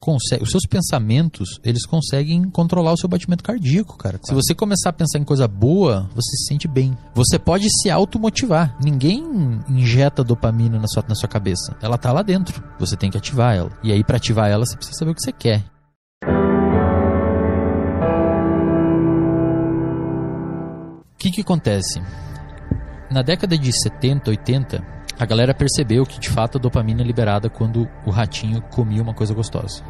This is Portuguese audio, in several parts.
consegue, os seus pensamentos, eles conseguem controlar o seu batimento cardíaco, cara. Se você começar a pensar em coisa boa, você se sente bem. Você pode se automotivar. Ninguém injeta dopamina na sua, na sua cabeça. Ela tá lá dentro. Você tem que ativar ela. E aí, para ativar ela, você precisa saber o que você quer. O que que acontece? Na década de 70, 80, a galera percebeu que de fato a dopamina é liberada quando o ratinho comia uma coisa gostosa.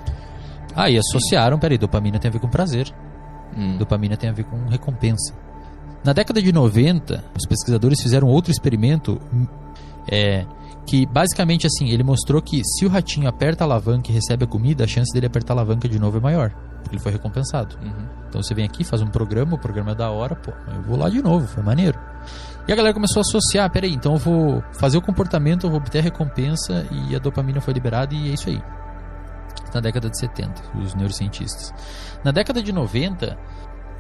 Aí associaram, peraí, dopamina tem a ver com prazer. Hum. Dopamina tem a ver com recompensa. Na década de 90, os pesquisadores fizeram outro experimento hum, é, que basicamente assim, ele mostrou que se o ratinho aperta a alavanca e recebe a comida, a chance dele apertar a alavanca de novo é maior, porque ele foi recompensado. Uhum. Então você vem aqui, faz um programa, o programa é da hora, pô, eu vou lá de novo, foi maneiro. E a galera começou a associar, peraí, então eu vou fazer o comportamento, eu vou obter a recompensa e a dopamina foi liberada e é isso aí. Na década de 70, os neurocientistas. Na década de 90,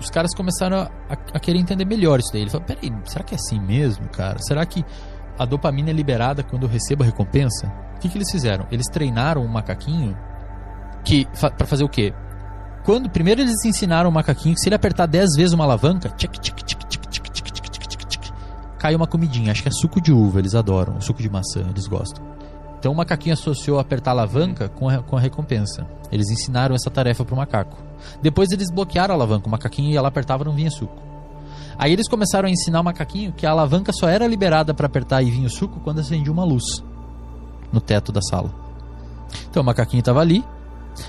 os caras começaram a, a- a querer entender melhor isso daí. Ele falou, peraí, será que é assim mesmo, cara? Será que a dopamina é liberada quando eu recebo a recompensa? O que, que eles fizeram? Eles treinaram um macaquinho que fa para fazer o quê? Quando primeiro eles ensinaram o macaquinho que se ele apertar 10 vezes uma alavanca, tchic, tchic, tchic, cai uma comidinha. Acho que é suco de uva, eles adoram. Suco de maçã, eles gostam. Então o macaquinho associou apertar a alavanca com a, com a recompensa. Eles ensinaram essa tarefa pro macaco. Depois eles bloquearam a alavanca, o macaquinho ia lá apertava não vinha suco. Aí eles começaram a ensinar o macaquinho que a alavanca só era liberada para apertar e vinha o suco quando acendia uma luz no teto da sala. Então o macaquinho estava ali,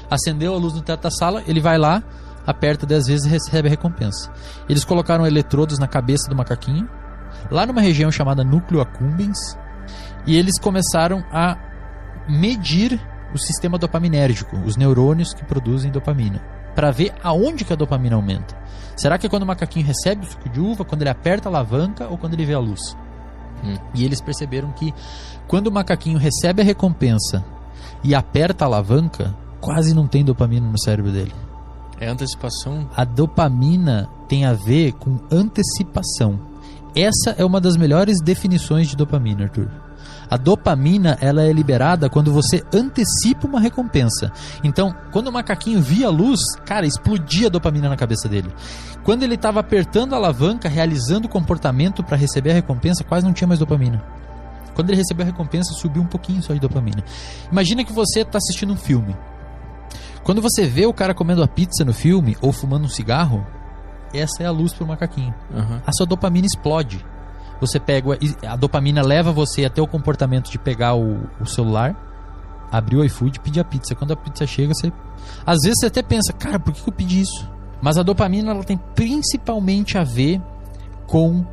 acendeu a luz no teto da sala, ele vai lá, aperta 10 vezes e recebe a recompensa. Eles colocaram eletrodos na cabeça do macaquinho, lá numa região chamada núcleo accumbens, e eles começaram a medir o sistema dopaminérgico, os neurônios que produzem dopamina, para ver aonde que a dopamina aumenta. Será que é quando o macaquinho recebe o suco de uva, quando ele aperta a alavanca ou quando ele vê a luz? Hum. E eles perceberam que quando o macaquinho recebe a recompensa e aperta a alavanca, quase não tem dopamina no cérebro dele. É antecipação? A dopamina tem a ver com antecipação. Essa é uma das melhores definições de dopamina, Arthur. A dopamina ela é liberada quando você antecipa uma recompensa. Então, quando o macaquinho via a luz, cara, explodia a dopamina na cabeça dele. Quando ele estava apertando a alavanca, realizando o comportamento para receber a recompensa, quase não tinha mais dopamina. Quando ele recebeu a recompensa, subiu um pouquinho só de dopamina. Imagina que você está assistindo um filme. Quando você vê o cara comendo a pizza no filme ou fumando um cigarro, essa é a luz pro macaquinho. Aham. A sua dopamina explode. Você pega a dopamina leva você até o comportamento de pegar o, o celular, abrir o iFood e pedir a pizza. Quando a pizza chega, você às vezes você até pensa, cara, por que que eu pedi isso? Mas a dopamina ela tem principalmente a ver com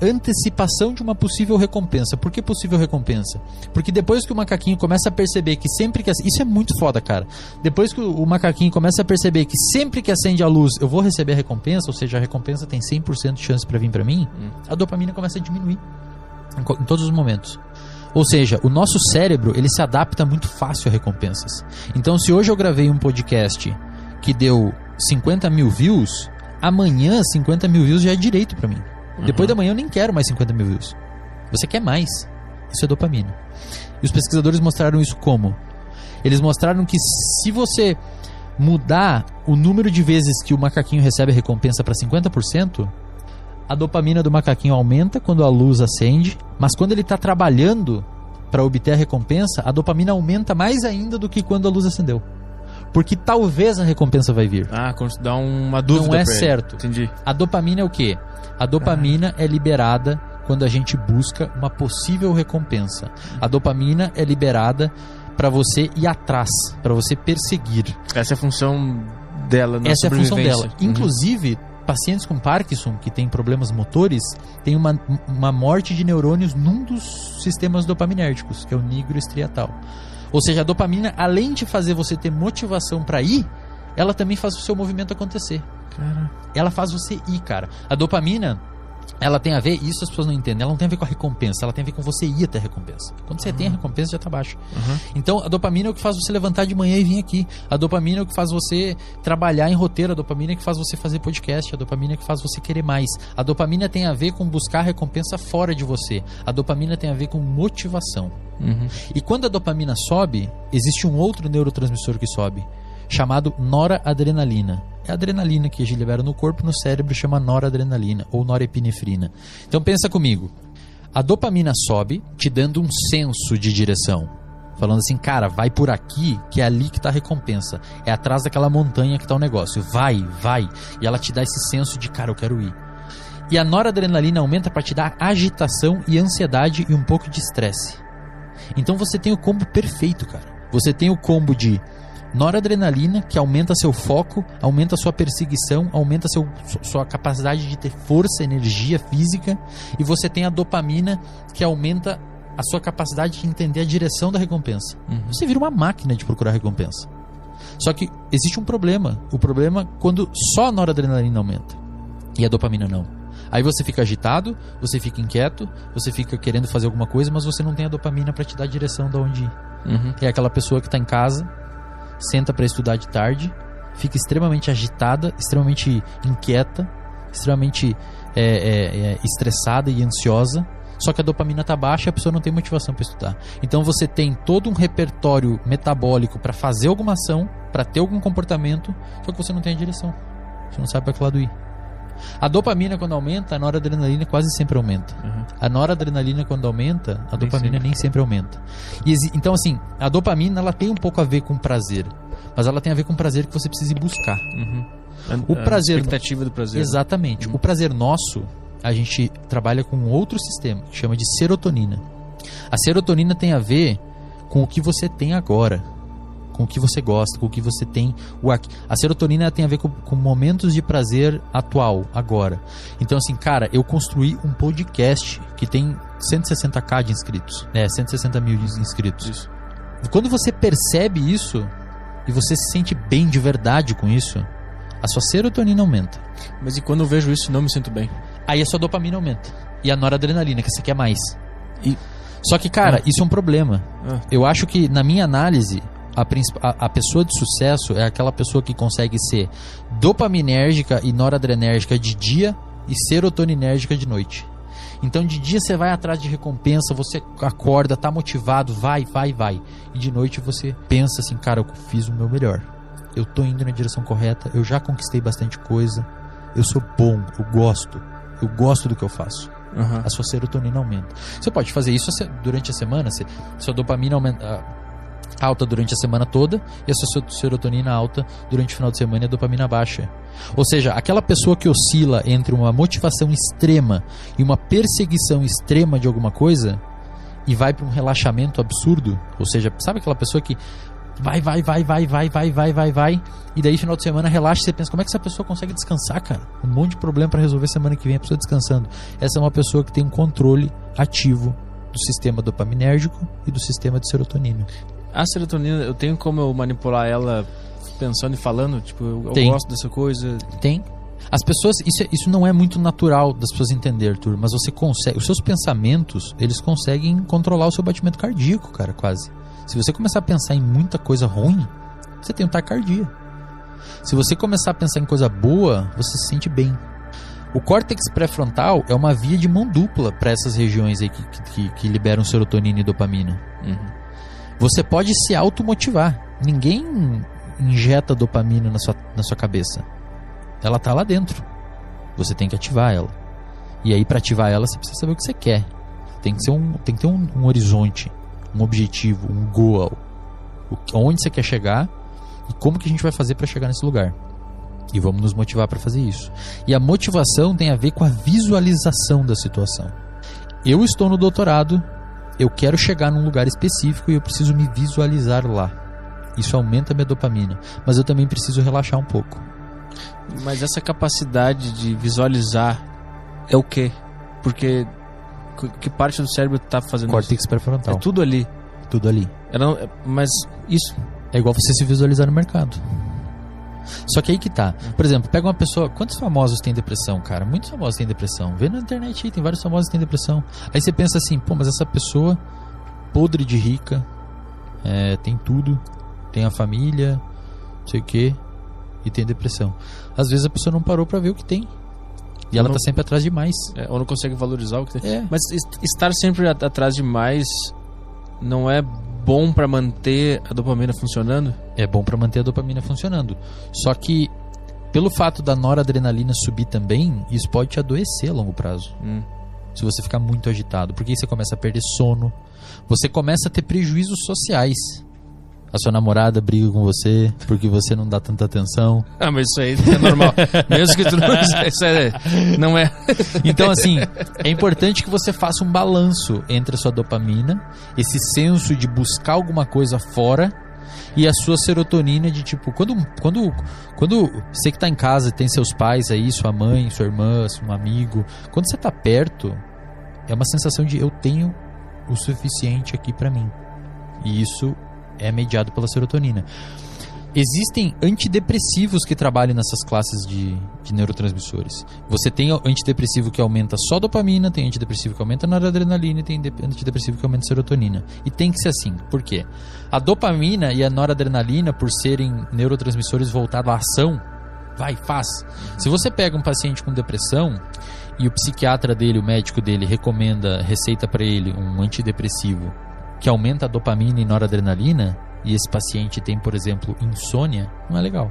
antecipação de uma possível recompensa. Por que possível recompensa? Porque depois que o macaquinho começa a perceber que sempre que. Isso é muito foda, cara. Depois que o macaquinho começa a perceber que sempre que acende a luz eu vou receber a recompensa, ou seja, a recompensa tem 100% de chance pra vir pra mim, a dopamina começa a diminuir em, em todos os momentos. Ou seja, o nosso cérebro ele se adapta muito fácil a recompensas. Então, se hoje eu gravei um podcast que deu 50 mil views, amanhã 50 mil views já é direito pra mim. Depois da manhã eu nem quero mais 50 mil views. Você quer mais. Isso é dopamina. E os pesquisadores mostraram isso como? Eles mostraram que se você mudar o número de vezes que o macaquinho recebe a recompensa para 50%, a dopamina do macaquinho aumenta quando a luz acende, mas quando ele está trabalhando para obter a recompensa, a dopamina aumenta mais ainda do que quando a luz acendeu. Porque talvez a recompensa vai vir. Ah, dá uma dúvida. Não é certo. Entendi. A dopamina é o quê? A dopamina é liberada quando a gente busca uma possível recompensa. A dopamina é liberada para você ir atrás, para você perseguir. Essa é a função dela na Essa é a função dela. Inclusive, pacientes com Parkinson que têm problemas motores têm uma, uma morte de neurônios num dos sistemas dopaminérgicos, que é o nigroestriatal. Ou seja, a dopamina, além de fazer você ter motivação para ir, ela também faz o seu movimento acontecer. Cara, Ela faz você ir, cara. A dopamina, ela tem a ver, isso as pessoas não entendem, ela não tem a ver com a recompensa, ela tem a ver com você ir até a recompensa. Quando você tem a recompensa, já tá baixo. Uhum. Então, a dopamina é o que faz você levantar de manhã e vir aqui. A dopamina é o que faz você trabalhar em roteiro. A dopamina é o que faz você fazer podcast. A dopamina é o que faz você querer mais. A dopamina tem a ver com buscar recompensa fora de você. A dopamina tem a ver com motivação. Uhum. E quando a dopamina sobe, existe um outro neurotransmissor que sobe, chamado noradrenalina. É a adrenalina que a gente libera no corpo, no cérebro chama noradrenalina ou norepinefrina. Então pensa comigo. A dopamina sobe, te dando um senso de direção. Falando assim, cara, vai por aqui, que é ali que tá a recompensa. É atrás daquela montanha que tá o negócio. Vai, vai. E ela te dá esse senso de, cara, eu quero ir. E a noradrenalina aumenta para te dar agitação e ansiedade e um pouco de estresse. Então você tem o combo perfeito, cara. Você tem o combo de noradrenalina, que aumenta seu foco, aumenta sua perseguição, aumenta seu, su- sua capacidade de ter força, energia física, e você tem a dopamina, que aumenta a sua capacidade de entender a direção da recompensa. Você vira uma máquina de procurar recompensa. Só que existe um problema. O problema é quando só a noradrenalina aumenta e a dopamina não. Aí você fica agitado, você fica inquieto, você fica querendo fazer alguma coisa, mas você não tem a dopamina para te dar a direção de onde ir. Uhum. É aquela pessoa que está em casa, senta para estudar de tarde, fica extremamente agitada, extremamente inquieta, extremamente é, é, é, estressada e ansiosa. Só que a dopamina está baixa e a pessoa não tem motivação para estudar. Então você tem todo um repertório metabólico para fazer alguma ação, para ter algum comportamento, só que você não tem a direção. Você não sabe para que lado ir. A dopamina quando aumenta, a noradrenalina quase sempre aumenta. Uhum. A noradrenalina quando aumenta, a Nem dopamina sempre. nem sempre aumenta. E então assim, a dopamina ela tem um pouco a ver com prazer, mas ela tem a ver com prazer que você precisa ir buscar. Uhum. O A- a prazer- expectativa do prazer. Exatamente. Uhum. O prazer nosso, a gente trabalha com outro sistema que chama de serotonina. A serotonina tem a ver com o que você tem agora, com o que você gosta, com o que você tem o. A serotonina tem a ver com, com momentos de prazer atual, agora. Então assim, cara, eu construí um podcast que tem 160k de inscritos, né, 160 mil inscritos. Isso. Quando você percebe isso e você se sente bem de verdade com isso, a sua serotonina aumenta. Mas e quando eu vejo isso, não me sinto bem. Aí a sua dopamina aumenta. E a noradrenalina, que você quer mais. E- Só que, cara, Ah. isso é um problema. Ah. Eu acho que, na minha análise, a, a- a pessoa de sucesso é aquela pessoa que consegue ser dopaminérgica e noradrenérgica de dia e serotoninérgica de noite. Então, de dia você vai atrás de recompensa, você acorda, tá motivado, vai, vai, vai. E de noite você pensa assim, cara, eu fiz o meu melhor. Eu tô indo na direção correta, eu já conquistei bastante coisa, eu sou bom, eu gosto, eu gosto do que eu faço Aham. a sua serotonina aumenta. Você pode fazer isso durante a semana, se, sua dopamina aumenta, alta durante a semana toda e a serotonina alta durante o final de semana e a dopamina baixa. Ou seja, aquela pessoa que oscila entre uma motivação extrema e uma perseguição extrema de alguma coisa e vai para um relaxamento absurdo, ou seja, sabe aquela pessoa que vai, vai, vai, vai, vai, vai, vai, vai, vai, e daí final de semana relaxa e você pensa, como é que essa pessoa consegue descansar, cara? Um monte de problema para resolver semana que vem, a pessoa descansando. Essa é uma pessoa que tem um controle ativo do sistema dopaminérgico e do sistema de serotonina. A serotonina, eu tenho como eu manipular ela pensando e falando? Tipo, eu, eu gosto dessa coisa. Tem. As pessoas, isso, é- isso não é muito natural das pessoas entender, Tur, mas você consegue, os seus pensamentos, eles conseguem controlar o seu batimento cardíaco, cara, quase. Se você começar a pensar em muita coisa ruim, você tem um taquicardia. Se você começar a pensar em coisa boa, você se sente bem. O córtex pré-frontal é uma via de mão dupla para essas regiões aí que, que, que liberam serotonina e dopamina. Uhum. Você pode se automotivar. Ninguém injeta dopamina na sua, na sua cabeça. Ela tá lá dentro. Você tem que ativar ela. E aí, para ativar ela, você precisa saber o que você quer. Tem que, ser um, tem que ter um, um horizonte, um objetivo, um goal. O, onde você quer chegar e como que a gente vai fazer para chegar nesse lugar. E vamos nos motivar para fazer isso. E a motivação tem a ver com a visualização da situação. Eu estou no doutorado, eu quero chegar num lugar específico e eu preciso me visualizar lá. Isso aumenta a minha dopamina, mas eu também preciso relaxar um pouco. Mas essa capacidade de visualizar é o quê? Porque que- parte do cérebro tá fazendo Córtex isso? pré-frontal, É tudo ali. tudo ali. Ela não- é- mas isso. É igual você se visualizar no mercado. Só que aí que tá. Por exemplo, pega uma pessoa. Quantos famosos têm depressão, cara? Muitos famosos têm depressão. Vê na internet aí, tem vários famosos que têm depressão. Aí você pensa assim, pô, mas essa pessoa podre de rica, é, tem tudo, tem a família, não sei o que, e tem depressão. Às vezes a pessoa não parou pra ver o que tem. E ela Não- tá sempre atrás de mais. é, ou não consegue valorizar o que tem. É. Mas est- estar sempre at- atrás de mais não é bom pra manter a dopamina funcionando? É bom pra manter a dopamina funcionando. Só que pelo fato da noradrenalina subir também, isso pode te adoecer a longo prazo. Hum. Se você ficar muito agitado, porque aí você começa a perder sono, você começa a ter prejuízos sociais. A sua namorada briga com você porque você não dá tanta atenção. Ah, mas isso aí é normal. Mesmo que tu não. Isso é, não é. Então, assim, é importante que você faça um balanço entre a sua dopamina, esse senso de buscar alguma coisa fora, e a sua serotonina de tipo, quando quando quando você que tá em casa, tem seus pais aí, sua mãe, sua irmã, um amigo, quando você tá perto, é uma sensação de eu tenho o suficiente aqui pra mim. E isso é mediado pela serotonina. Existem antidepressivos que trabalham nessas classes de, de neurotransmissores. Você tem antidepressivo que aumenta só a dopamina, tem antidepressivo que aumenta noradrenalina e tem de- antidepressivo que aumenta serotonina. E tem que ser assim. Por quê? A dopamina e a noradrenalina, por serem neurotransmissores voltados à ação, vai, faz. Se você pega um paciente com depressão e o psiquiatra dele, o médico dele, recomenda, receita para ele um antidepressivo que aumenta a dopamina e noradrenalina, e esse paciente tem, por exemplo, insônia, não é legal.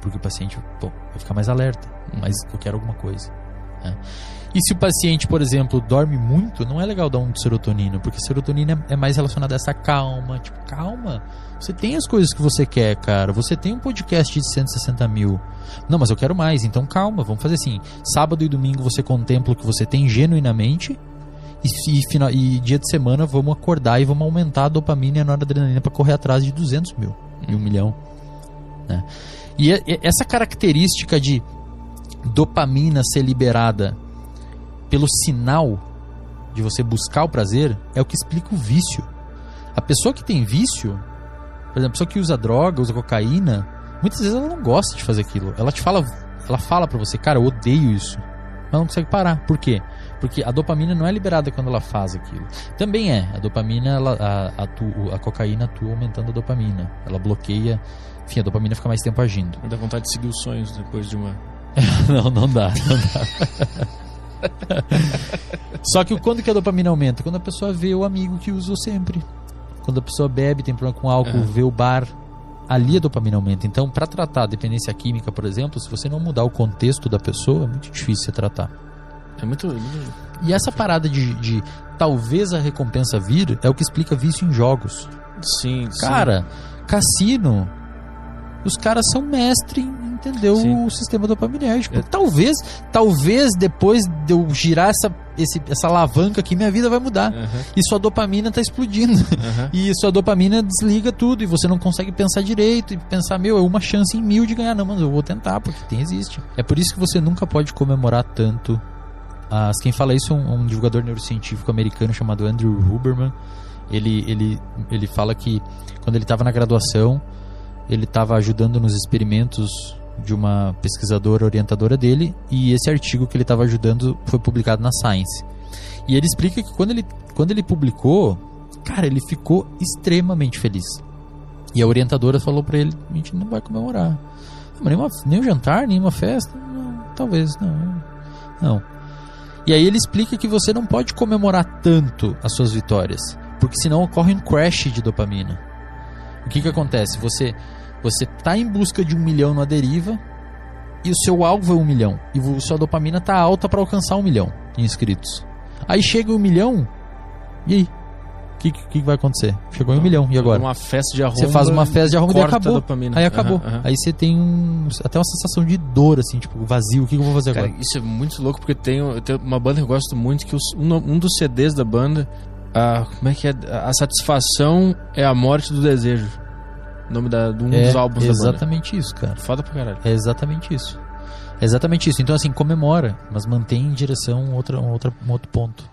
Porque o paciente pô, vai ficar mais alerta, mas eu quero alguma coisa. né? E se o paciente, por exemplo, dorme muito, não é legal dar um de serotonina, porque serotonina é mais relacionada a essa calma. Tipo, calma, você tem as coisas que você quer, cara. Você tem um podcast de 160 mil. Não, mas eu quero mais, então calma, vamos fazer assim. Sábado e domingo você contempla o que você tem genuinamente. E, final, e dia de semana vamos acordar e vamos aumentar a dopamina e a noradrenalina para correr atrás de 200 mil e um milhão. Né? E, e- essa característica de dopamina ser liberada pelo sinal de você buscar o prazer é o que explica o vício. A pessoa que tem vício, por exemplo, a pessoa que usa droga, usa cocaína, muitas vezes ela não gosta de fazer aquilo. Ela te fala, ela fala para você, cara, eu odeio isso. Mas não consegue parar. Por quê? Porque a dopamina não é liberada quando ela faz aquilo. Também é. A dopamina, ela, a, atu- a cocaína atua aumentando a dopamina. Ela bloqueia. Enfim, a dopamina fica mais tempo agindo. Dá vontade de seguir os sonhos depois de uma. não, não dá, não dá. Só que quando que a dopamina aumenta? Quando a pessoa vê o amigo que usou sempre. Quando a pessoa bebe, tem problema com álcool, Aham. vê o bar, ali a dopamina aumenta. Então, para tratar a dependência química, por exemplo, se você não mudar o contexto da pessoa, é muito difícil você tratar. É muito. muito- E essa parada de, de talvez a recompensa vir é o que explica vício em jogos. Sim, sim. Cara, cassino, os caras são mestre em entender Sim. o sistema dopaminérgico. É. Talvez, talvez depois de eu girar essa, esse- essa alavanca aqui, minha vida vai mudar. Aham, E sua dopamina tá explodindo. aham. E sua dopamina desliga tudo e você não consegue pensar direito e pensar, meu, é uma chance em mil de ganhar. Não, mas eu vou tentar, porque tem, existe. É por isso que você nunca pode comemorar tanto. As, quem fala isso é um, um divulgador neurocientífico americano chamado Andrew Huberman. Ele, ele, ele fala que quando ele estava na graduação, ele estava ajudando nos experimentos de uma pesquisadora orientadora dele e esse artigo que ele estava ajudando foi publicado na Science. E ele explica que quando ele, quando ele publicou, cara, ele ficou extremamente feliz. E a orientadora falou pra ele: a gente não vai comemorar. "Ah, Mas nem, uma, nem um jantar, nem uma festa? Não, talvez, não. Não. E aí ele explica que você não pode comemorar tanto as suas vitórias, porque senão ocorre um crash de dopamina. O que que acontece? Você você tá em busca de um milhão na deriva e o seu alvo é um milhão e sua dopamina tá alta para alcançar um milhão de inscritos. Aí chega um milhão e aí? O que, que, que vai acontecer? Chegou em um milhão, e agora? Uma festa de arromba. Você faz uma festa de arromba e acabou. dopamina. Aí acabou. Aham, aham. Aí você tem um, até uma sensação de dor, assim, tipo, vazio. O que, que eu vou fazer Cara, agora? isso é muito louco porque tem, tenho uma banda que eu gosto muito que os- um, um dos CDs da banda, a, como é que é? A satisfação é a morte do desejo. O nome da, de um é dos álbuns da banda. exatamente isso, cara. Foda pra caralho. É exatamente isso. É exatamente isso. Então, assim, comemora, mas mantém em direção a outra, outra, um outro ponto.